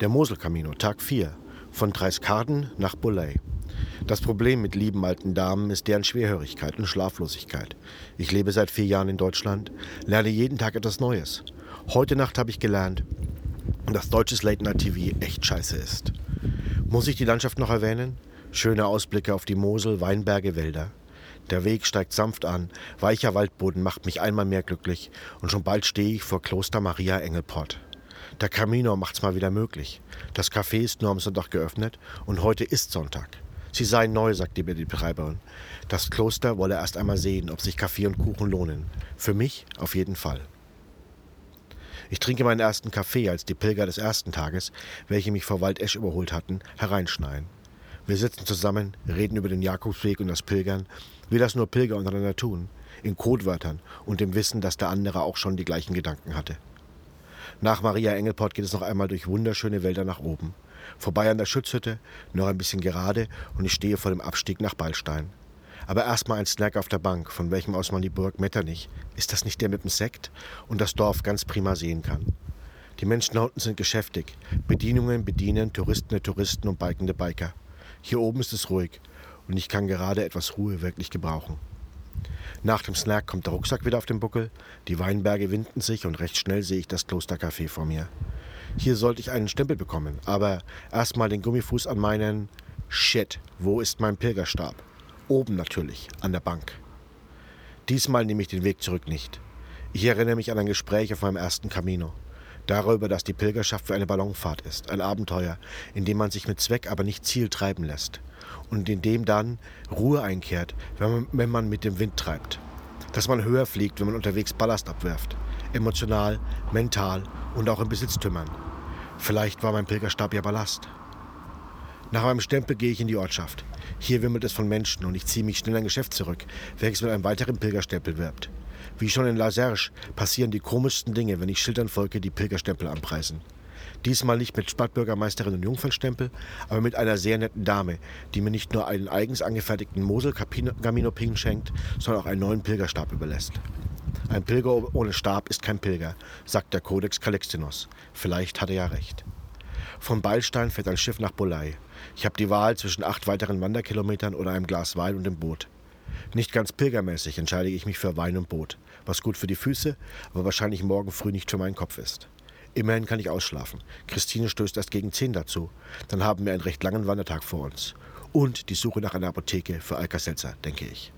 Der Moselkamino, Tag 4, von Dreiskarden nach Bolley. Das Problem mit lieben alten Damen ist deren Schwerhörigkeit und Schlaflosigkeit. Ich lebe seit vier Jahren in Deutschland, lerne jeden Tag etwas Neues. Heute Nacht habe ich gelernt, dass deutsches Late Night TV echt scheiße ist. Muss ich die Landschaft noch erwähnen? Schöne Ausblicke auf die Mosel, Weinberge, Wälder. Der Weg steigt sanft an, weicher Waldboden macht mich einmal mehr glücklich und schon bald stehe ich vor Kloster Maria Engelport. Der Camino macht's mal wieder möglich. Das Café ist nur am Sonntag geöffnet und heute ist Sonntag. Sie seien neu, sagte mir die Betreiberin. Das Kloster wolle erst einmal sehen, ob sich Kaffee und Kuchen lohnen. Für mich auf jeden Fall. Ich trinke meinen ersten Kaffee, als die Pilger des ersten Tages, welche mich vor Waldesch überholt hatten, hereinschneien. Wir sitzen zusammen, reden über den Jakobsweg und das Pilgern, wie das nur Pilger untereinander tun, in Codewörtern und dem Wissen, dass der andere auch schon die gleichen Gedanken hatte. Nach Maria Engelport geht es noch einmal durch wunderschöne Wälder nach oben. Vorbei an der Schutzhütte, noch ein bisschen gerade und ich stehe vor dem Abstieg nach Ballstein. Aber erstmal ein Snack auf der Bank, von welchem aus man die Burg Metternich, ist das nicht der mit dem Sekt, und das Dorf ganz prima sehen kann. Die Menschen unten sind geschäftig. Bedienungen bedienen, Touristen Touristen und Bikende Biker. Hier oben ist es ruhig und ich kann gerade etwas Ruhe wirklich gebrauchen. Nach dem Snack kommt der Rucksack wieder auf den Buckel, die Weinberge winden sich und recht schnell sehe ich das Klostercafé vor mir. Hier sollte ich einen Stempel bekommen, aber erstmal den Gummifuß an meinen Shit, wo ist mein Pilgerstab? Oben natürlich, an der Bank. Diesmal nehme ich den Weg zurück nicht. Ich erinnere mich an ein Gespräch auf meinem ersten Camino. Darüber, dass die Pilgerschaft für eine Ballonfahrt ist, ein Abenteuer, in dem man sich mit Zweck, aber nicht Ziel treiben lässt und in dem dann Ruhe einkehrt, wenn man, wenn man mit dem Wind treibt. Dass man höher fliegt, wenn man unterwegs Ballast abwirft. Emotional, mental und auch in Besitztümern. Vielleicht war mein Pilgerstab ja Ballast. Nach meinem Stempel gehe ich in die Ortschaft. Hier wimmelt es von Menschen und ich ziehe mich schnell ein Geschäft zurück, welches mit einem weiteren Pilgerstempel wirbt. Wie schon in La Serge passieren die komischsten Dinge, wenn ich Schildern folge, die Pilgerstempel anpreisen. Diesmal nicht mit Stadtbürgermeisterin und Jungfernstempel, aber mit einer sehr netten Dame, die mir nicht nur einen eigens angefertigten Mosel-Camino-Pin schenkt, sondern auch einen neuen Pilgerstab überlässt. Ein Pilger ohne Stab ist kein Pilger, sagt der Kodex Calixtinus. Vielleicht hat er ja recht. Vom Beilstein fährt ein Schiff nach Bolei. Ich habe die Wahl zwischen acht weiteren Wanderkilometern oder einem Glas Wein und dem Boot. Nicht ganz pilgermäßig entscheide ich mich für Wein und Boot, was gut für die Füße, aber wahrscheinlich morgen früh nicht für meinen Kopf ist. Immerhin kann ich ausschlafen. Christine stößt erst gegen zehn dazu. Dann haben wir einen recht langen Wandertag vor uns. Und die Suche nach einer Apotheke für Alka-Seltzer, denke ich.